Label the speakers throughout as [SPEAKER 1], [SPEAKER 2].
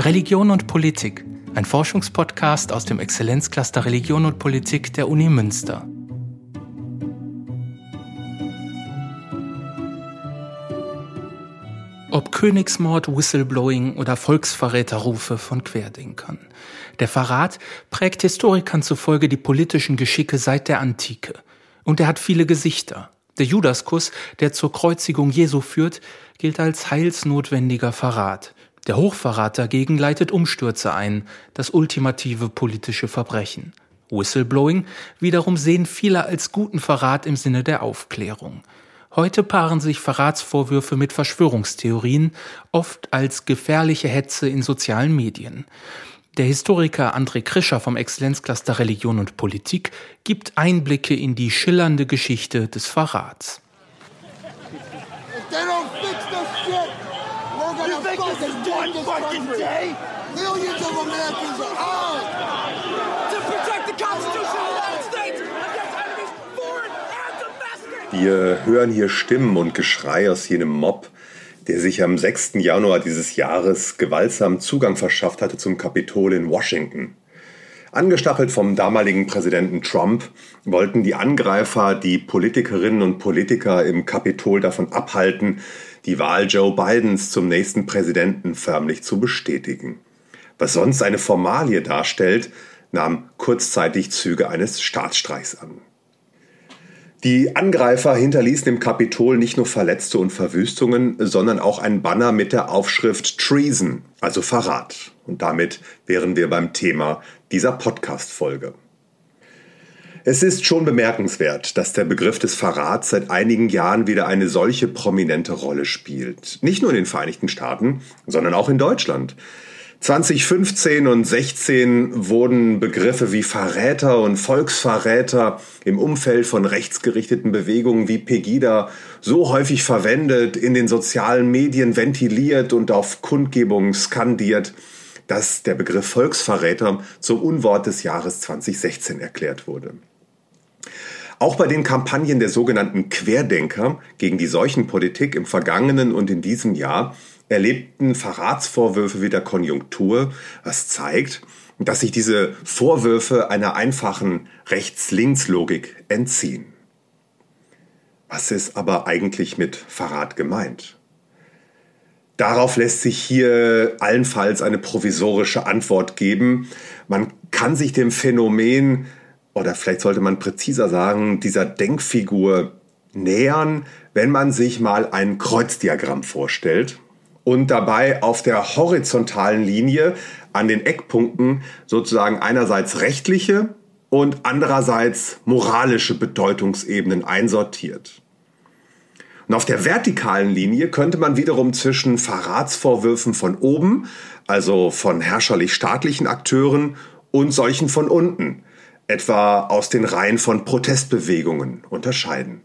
[SPEAKER 1] Religion und Politik, ein Forschungspodcast aus dem Exzellenzcluster Religion und Politik der Uni Münster. Ob Königsmord, Whistleblowing oder Volksverräterrufe von Querdenkern. Der Verrat prägt Historikern zufolge die politischen Geschicke seit der Antike. Und er hat viele Gesichter. Der Judaskuss, der zur Kreuzigung Jesu führt, gilt als heilsnotwendiger Verrat. Der Hochverrat dagegen leitet Umstürze ein, das ultimative politische Verbrechen. Whistleblowing wiederum sehen viele als guten Verrat im Sinne der Aufklärung. Heute paaren sich Verratsvorwürfe mit Verschwörungstheorien, oft als gefährliche Hetze in sozialen Medien. Der Historiker André Krischer vom Exzellenzcluster Religion und Politik gibt Einblicke in die schillernde Geschichte des Verrats.
[SPEAKER 2] Wir hören hier Stimmen und Geschrei aus jenem Mob, der sich am 6. Januar dieses Jahres gewaltsam Zugang verschafft hatte zum Kapitol in Washington. Angestachelt vom damaligen Präsidenten Trump wollten die Angreifer die Politikerinnen und Politiker im Kapitol davon abhalten, die Wahl Joe Bidens zum nächsten Präsidenten förmlich zu bestätigen. Was sonst eine Formalie darstellt, nahm kurzzeitig Züge eines Staatsstreichs an. Die Angreifer hinterließen im Kapitol nicht nur Verletzte und Verwüstungen, sondern auch ein Banner mit der Aufschrift Treason, also Verrat. Und damit wären wir beim Thema dieser Podcast-Folge. Es ist schon bemerkenswert, dass der Begriff des Verrats seit einigen Jahren wieder eine solche prominente Rolle spielt. Nicht nur in den Vereinigten Staaten, sondern auch in Deutschland. 2015 und 16 wurden Begriffe wie Verräter und Volksverräter im Umfeld von rechtsgerichteten Bewegungen wie Pegida so häufig verwendet, in den sozialen Medien ventiliert und auf Kundgebungen skandiert, dass der Begriff Volksverräter zum Unwort des Jahres 2016 erklärt wurde. Auch bei den Kampagnen der sogenannten Querdenker gegen die Seuchenpolitik im vergangenen und in diesem Jahr erlebten Verratsvorwürfe wieder Konjunktur, was zeigt, dass sich diese Vorwürfe einer einfachen Rechts-Links-Logik entziehen. Was ist aber eigentlich mit Verrat gemeint? Darauf lässt sich hier allenfalls eine provisorische Antwort geben. Man kann sich dem Phänomen, oder vielleicht sollte man präziser sagen, dieser Denkfigur nähern, wenn man sich mal ein Kreuzdiagramm vorstellt und dabei auf der horizontalen Linie an den Eckpunkten sozusagen einerseits rechtliche und andererseits moralische Bedeutungsebenen einsortiert. Und auf der vertikalen Linie könnte man wiederum zwischen Verratsvorwürfen von oben, also von herrscherlich-staatlichen Akteuren, und solchen von unten, etwa aus den Reihen von Protestbewegungen, unterscheiden.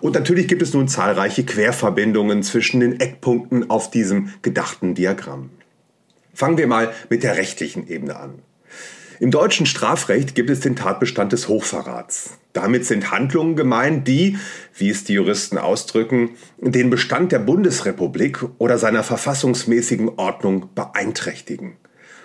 [SPEAKER 2] Und natürlich gibt es nun zahlreiche Querverbindungen zwischen den Eckpunkten auf diesem gedachten Diagramm. Fangen wir mal mit der rechtlichen Ebene an. Im deutschen Strafrecht gibt es den Tatbestand des Hochverrats. Damit sind Handlungen gemeint, die, wie es die Juristen ausdrücken, den Bestand der Bundesrepublik oder seiner verfassungsmäßigen Ordnung beeinträchtigen.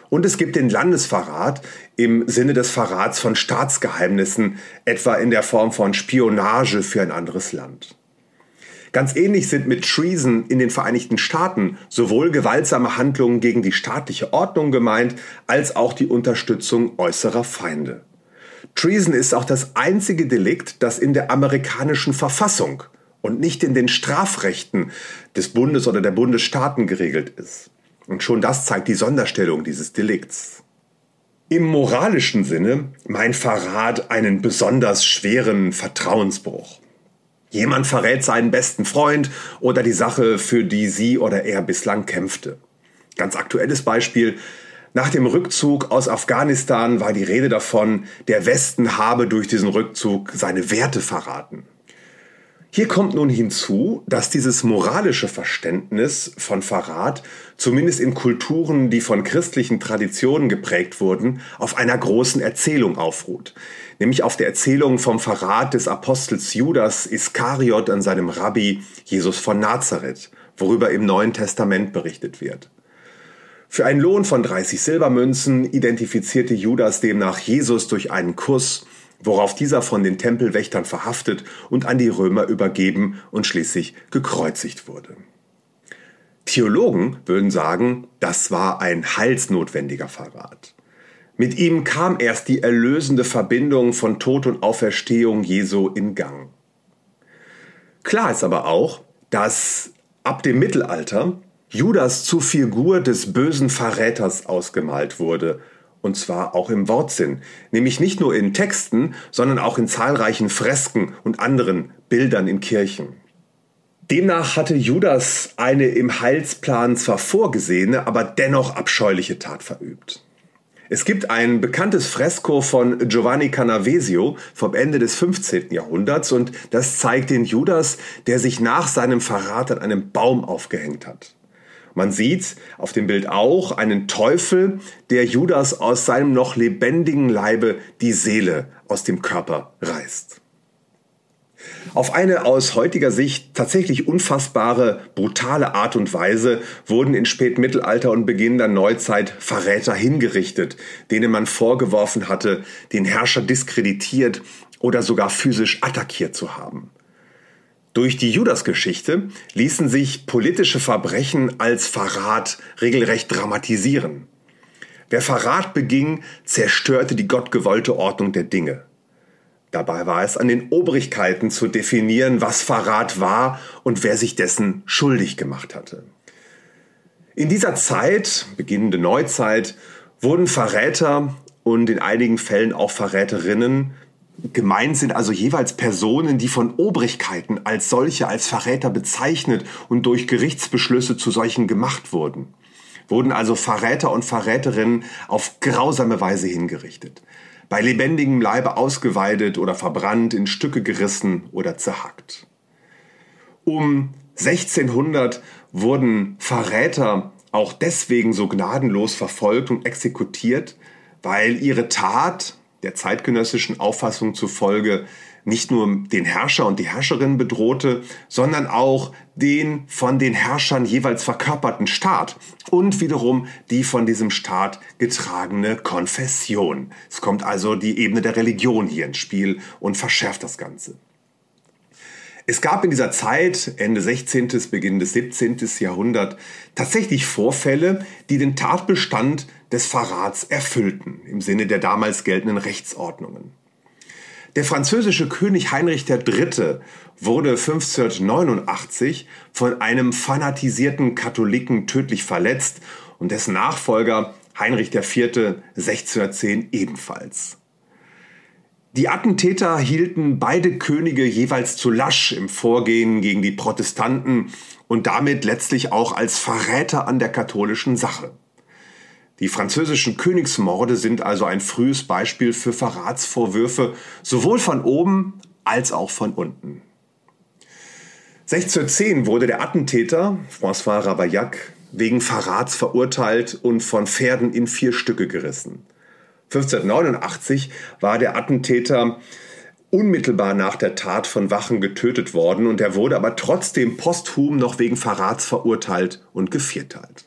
[SPEAKER 2] Und es gibt den Landesverrat im Sinne des Verrats von Staatsgeheimnissen, etwa in der Form von Spionage für ein anderes Land. Ganz ähnlich sind mit Treason in den Vereinigten Staaten sowohl gewaltsame Handlungen gegen die staatliche Ordnung gemeint, als auch die Unterstützung äußerer Feinde. Treason ist auch das einzige Delikt, das in der amerikanischen Verfassung und nicht in den Strafrechten des Bundes oder der Bundesstaaten geregelt ist. Und schon das zeigt die Sonderstellung dieses Delikts. Im moralischen Sinne meint Verrat einen besonders schweren Vertrauensbruch. Jemand verrät seinen besten Freund oder die Sache, für die sie oder er bislang kämpfte. Ganz aktuelles Beispiel. Nach dem Rückzug aus Afghanistan war die Rede davon, der Westen habe durch diesen Rückzug seine Werte verraten. Hier kommt nun hinzu, dass dieses moralische Verständnis von Verrat, zumindest in Kulturen, die von christlichen Traditionen geprägt wurden, auf einer großen Erzählung aufruht. Nämlich auf der Erzählung vom Verrat des Apostels Judas Iskariot an seinem Rabbi Jesus von Nazareth, worüber im Neuen Testament berichtet wird. Für einen Lohn von 30 Silbermünzen identifizierte Judas demnach Jesus durch einen Kuss, worauf dieser von den Tempelwächtern verhaftet und an die Römer übergeben und schließlich gekreuzigt wurde. Theologen würden sagen, das war ein heilsnotwendiger Verrat. Mit ihm kam erst die erlösende Verbindung von Tod und Auferstehung Jesu in Gang. Klar ist aber auch, dass ab dem Mittelalter Judas zur Figur des bösen Verräters ausgemalt wurde, und zwar auch im Wortsinn, nämlich nicht nur in Texten, sondern auch in zahlreichen Fresken und anderen Bildern in Kirchen. Demnach hatte Judas eine im Heilsplan zwar vorgesehene, aber dennoch abscheuliche Tat verübt. Es gibt ein bekanntes Fresko von Giovanni Canavesio vom Ende des 15. Jahrhunderts und das zeigt den Judas, der sich nach seinem Verrat an einem Baum aufgehängt hat. Man sieht auf dem Bild auch einen Teufel, der Judas aus seinem noch lebendigen Leibe die Seele aus dem Körper reißt. Auf eine aus heutiger Sicht tatsächlich unfassbare, brutale Art und Weise wurden in Spätmittelalter und Beginn der Neuzeit Verräter hingerichtet, denen man vorgeworfen hatte, den Herrscher diskreditiert oder sogar physisch attackiert zu haben. Durch die Judasgeschichte ließen sich politische Verbrechen als Verrat regelrecht dramatisieren. Wer Verrat beging, zerstörte die gottgewollte Ordnung der Dinge. Dabei war es an den Obrigkeiten zu definieren, was Verrat war und wer sich dessen schuldig gemacht hatte. In dieser Zeit, beginnende Neuzeit, wurden Verräter und in einigen Fällen auch Verräterinnen Gemeint sind also jeweils Personen, die von Obrigkeiten als solche, als Verräter bezeichnet und durch Gerichtsbeschlüsse zu solchen gemacht wurden. Wurden also Verräter und Verräterinnen auf grausame Weise hingerichtet bei lebendigem Leibe ausgeweidet oder verbrannt, in Stücke gerissen oder zerhackt. Um 1600 wurden Verräter auch deswegen so gnadenlos verfolgt und exekutiert, weil ihre Tat der zeitgenössischen Auffassung zufolge nicht nur den Herrscher und die Herrscherin bedrohte, sondern auch den von den Herrschern jeweils verkörperten Staat und wiederum die von diesem Staat getragene Konfession. Es kommt also die Ebene der Religion hier ins Spiel und verschärft das Ganze. Es gab in dieser Zeit, Ende 16. bis Beginn des 17. Jahrhundert, tatsächlich Vorfälle, die den Tatbestand des Verrats erfüllten, im Sinne der damals geltenden Rechtsordnungen. Der französische König Heinrich III. wurde 1589 von einem fanatisierten Katholiken tödlich verletzt und dessen Nachfolger Heinrich IV. 1610 ebenfalls. Die Attentäter hielten beide Könige jeweils zu lasch im Vorgehen gegen die Protestanten und damit letztlich auch als Verräter an der katholischen Sache. Die französischen Königsmorde sind also ein frühes Beispiel für Verratsvorwürfe, sowohl von oben als auch von unten. 1610 wurde der Attentäter François Ravaillac wegen Verrats verurteilt und von Pferden in vier Stücke gerissen. 1589 war der Attentäter unmittelbar nach der Tat von Wachen getötet worden und er wurde aber trotzdem posthum noch wegen Verrats verurteilt und gevierteilt.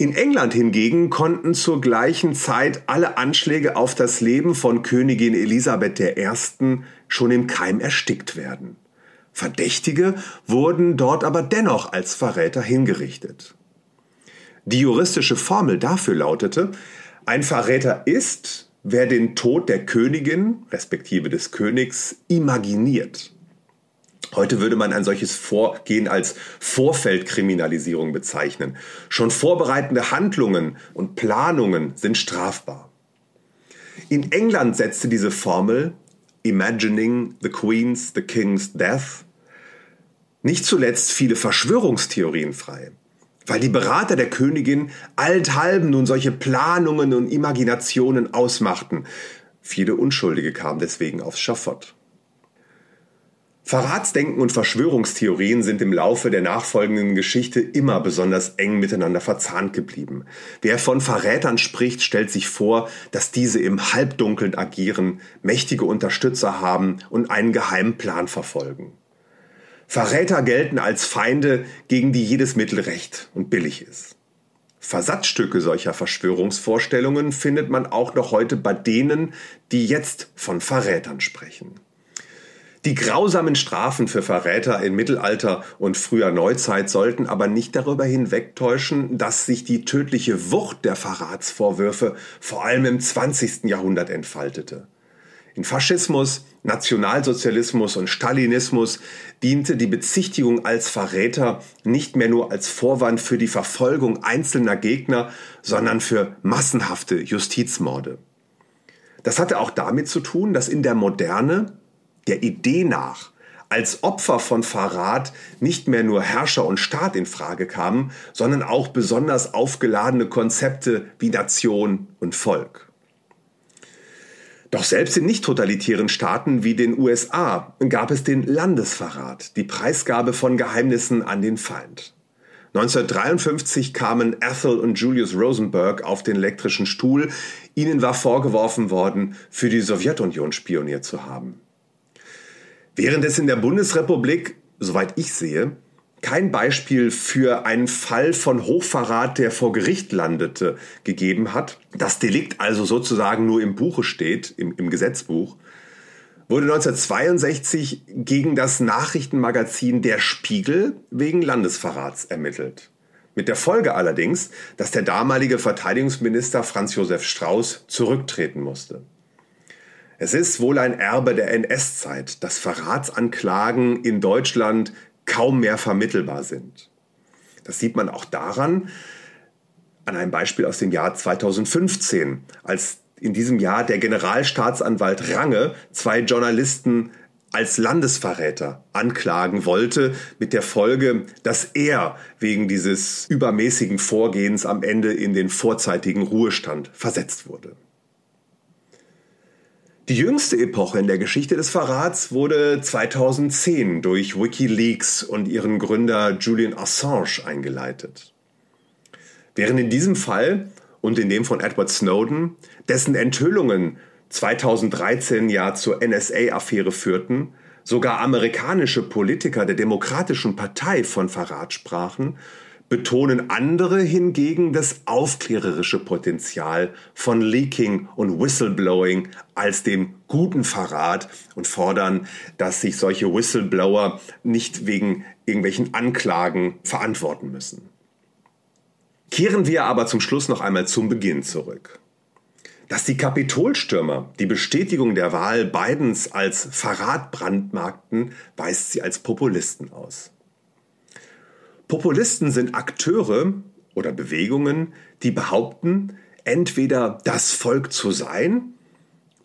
[SPEAKER 2] In England hingegen konnten zur gleichen Zeit alle Anschläge auf das Leben von Königin Elisabeth I. schon im Keim erstickt werden. Verdächtige wurden dort aber dennoch als Verräter hingerichtet. Die juristische Formel dafür lautete, ein Verräter ist, wer den Tod der Königin respektive des Königs imaginiert. Heute würde man ein solches Vorgehen als Vorfeldkriminalisierung bezeichnen. Schon vorbereitende Handlungen und Planungen sind strafbar. In England setzte diese Formel Imagining the Queen's, the King's Death nicht zuletzt viele Verschwörungstheorien frei, weil die Berater der Königin allenthalben nun solche Planungen und Imaginationen ausmachten. Viele Unschuldige kamen deswegen aufs Schafott. Verratsdenken und Verschwörungstheorien sind im Laufe der nachfolgenden Geschichte immer besonders eng miteinander verzahnt geblieben. Wer von Verrätern spricht, stellt sich vor, dass diese im Halbdunkeln agieren, mächtige Unterstützer haben und einen geheimen Plan verfolgen. Verräter gelten als Feinde, gegen die jedes Mittel recht und billig ist. Versatzstücke solcher Verschwörungsvorstellungen findet man auch noch heute bei denen, die jetzt von Verrätern sprechen. Die grausamen Strafen für Verräter in Mittelalter und früher Neuzeit sollten aber nicht darüber hinwegtäuschen, dass sich die tödliche Wucht der Verratsvorwürfe vor allem im 20. Jahrhundert entfaltete. In Faschismus, Nationalsozialismus und Stalinismus diente die Bezichtigung als Verräter nicht mehr nur als Vorwand für die Verfolgung einzelner Gegner, sondern für massenhafte Justizmorde. Das hatte auch damit zu tun, dass in der Moderne der Idee nach als Opfer von Verrat nicht mehr nur Herrscher und Staat in Frage kamen, sondern auch besonders aufgeladene Konzepte wie Nation und Volk. Doch selbst in nicht totalitären Staaten wie den USA gab es den Landesverrat, die Preisgabe von Geheimnissen an den Feind. 1953 kamen Ethel und Julius Rosenberg auf den elektrischen Stuhl. Ihnen war vorgeworfen worden, für die Sowjetunion spioniert zu haben. Während es in der Bundesrepublik, soweit ich sehe, kein Beispiel für einen Fall von Hochverrat, der vor Gericht landete, gegeben hat, das Delikt also sozusagen nur im Buche steht, im, im Gesetzbuch, wurde 1962 gegen das Nachrichtenmagazin Der Spiegel wegen Landesverrats ermittelt. Mit der Folge allerdings, dass der damalige Verteidigungsminister Franz Josef Strauß zurücktreten musste. Es ist wohl ein Erbe der NS-Zeit, dass Verratsanklagen in Deutschland kaum mehr vermittelbar sind. Das sieht man auch daran, an einem Beispiel aus dem Jahr 2015, als in diesem Jahr der Generalstaatsanwalt Range zwei Journalisten als Landesverräter anklagen wollte, mit der Folge, dass er wegen dieses übermäßigen Vorgehens am Ende in den vorzeitigen Ruhestand versetzt wurde. Die jüngste Epoche in der Geschichte des Verrats wurde 2010 durch Wikileaks und ihren Gründer Julian Assange eingeleitet. Während in diesem Fall und in dem von Edward Snowden, dessen Enthüllungen 2013 ja zur NSA-Affäre führten, sogar amerikanische Politiker der Demokratischen Partei von Verrat sprachen, betonen andere hingegen das aufklärerische Potenzial von Leaking und Whistleblowing als dem guten Verrat und fordern, dass sich solche Whistleblower nicht wegen irgendwelchen Anklagen verantworten müssen. Kehren wir aber zum Schluss noch einmal zum Beginn zurück. Dass die Kapitolstürmer die Bestätigung der Wahl Bidens als Verrat brandmarkten, weist sie als Populisten aus. Populisten sind Akteure oder Bewegungen, die behaupten, entweder das Volk zu sein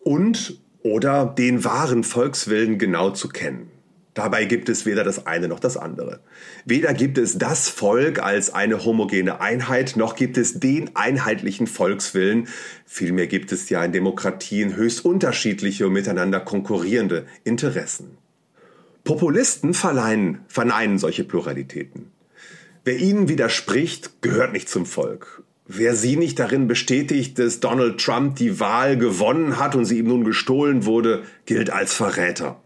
[SPEAKER 2] und oder den wahren Volkswillen genau zu kennen. Dabei gibt es weder das eine noch das andere. Weder gibt es das Volk als eine homogene Einheit, noch gibt es den einheitlichen Volkswillen. Vielmehr gibt es ja in Demokratien höchst unterschiedliche und miteinander konkurrierende Interessen. Populisten verleihen, verneinen solche Pluralitäten. Wer ihnen widerspricht, gehört nicht zum Volk. Wer sie nicht darin bestätigt, dass Donald Trump die Wahl gewonnen hat und sie ihm nun gestohlen wurde, gilt als Verräter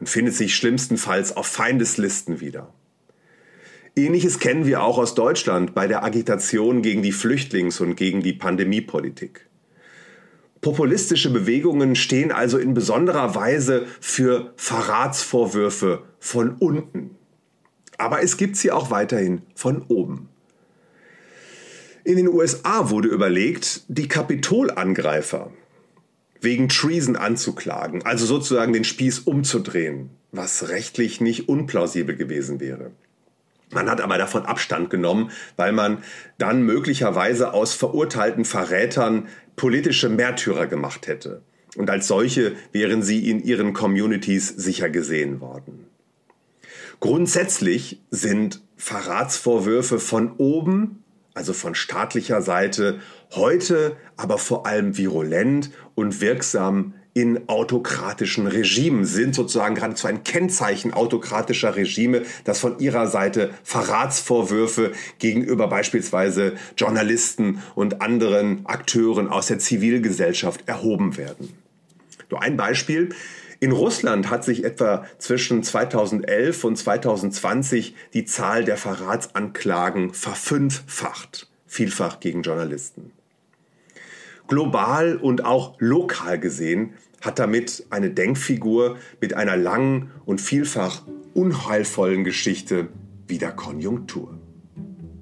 [SPEAKER 2] und findet sich schlimmstenfalls auf Feindeslisten wieder. Ähnliches kennen wir auch aus Deutschland bei der Agitation gegen die Flüchtlings- und gegen die Pandemiepolitik. Populistische Bewegungen stehen also in besonderer Weise für Verratsvorwürfe von unten. Aber es gibt sie auch weiterhin von oben. In den USA wurde überlegt, die Kapitolangreifer wegen Treason anzuklagen, also sozusagen den Spieß umzudrehen, was rechtlich nicht unplausibel gewesen wäre. Man hat aber davon Abstand genommen, weil man dann möglicherweise aus verurteilten Verrätern politische Märtyrer gemacht hätte. Und als solche wären sie in ihren Communities sicher gesehen worden. Grundsätzlich sind Verratsvorwürfe von oben, also von staatlicher Seite, heute aber vor allem virulent und wirksam in autokratischen Regimen sind sozusagen geradezu ein Kennzeichen autokratischer Regime, dass von ihrer Seite Verratsvorwürfe gegenüber beispielsweise Journalisten und anderen Akteuren aus der Zivilgesellschaft erhoben werden. Nur ein Beispiel. In Russland hat sich etwa zwischen 2011 und 2020 die Zahl der Verratsanklagen verfünffacht. vielfach gegen Journalisten. Global und auch lokal gesehen hat damit eine Denkfigur mit einer langen und vielfach unheilvollen Geschichte wieder Konjunktur.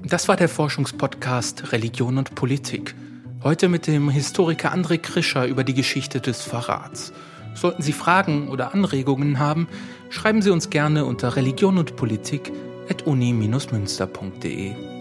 [SPEAKER 1] Das war der Forschungspodcast Religion und Politik. Heute mit dem Historiker André Krischer über die Geschichte des Verrats. Sollten Sie Fragen oder Anregungen haben, schreiben Sie uns gerne unter Religion und Politik at uni-münster.de.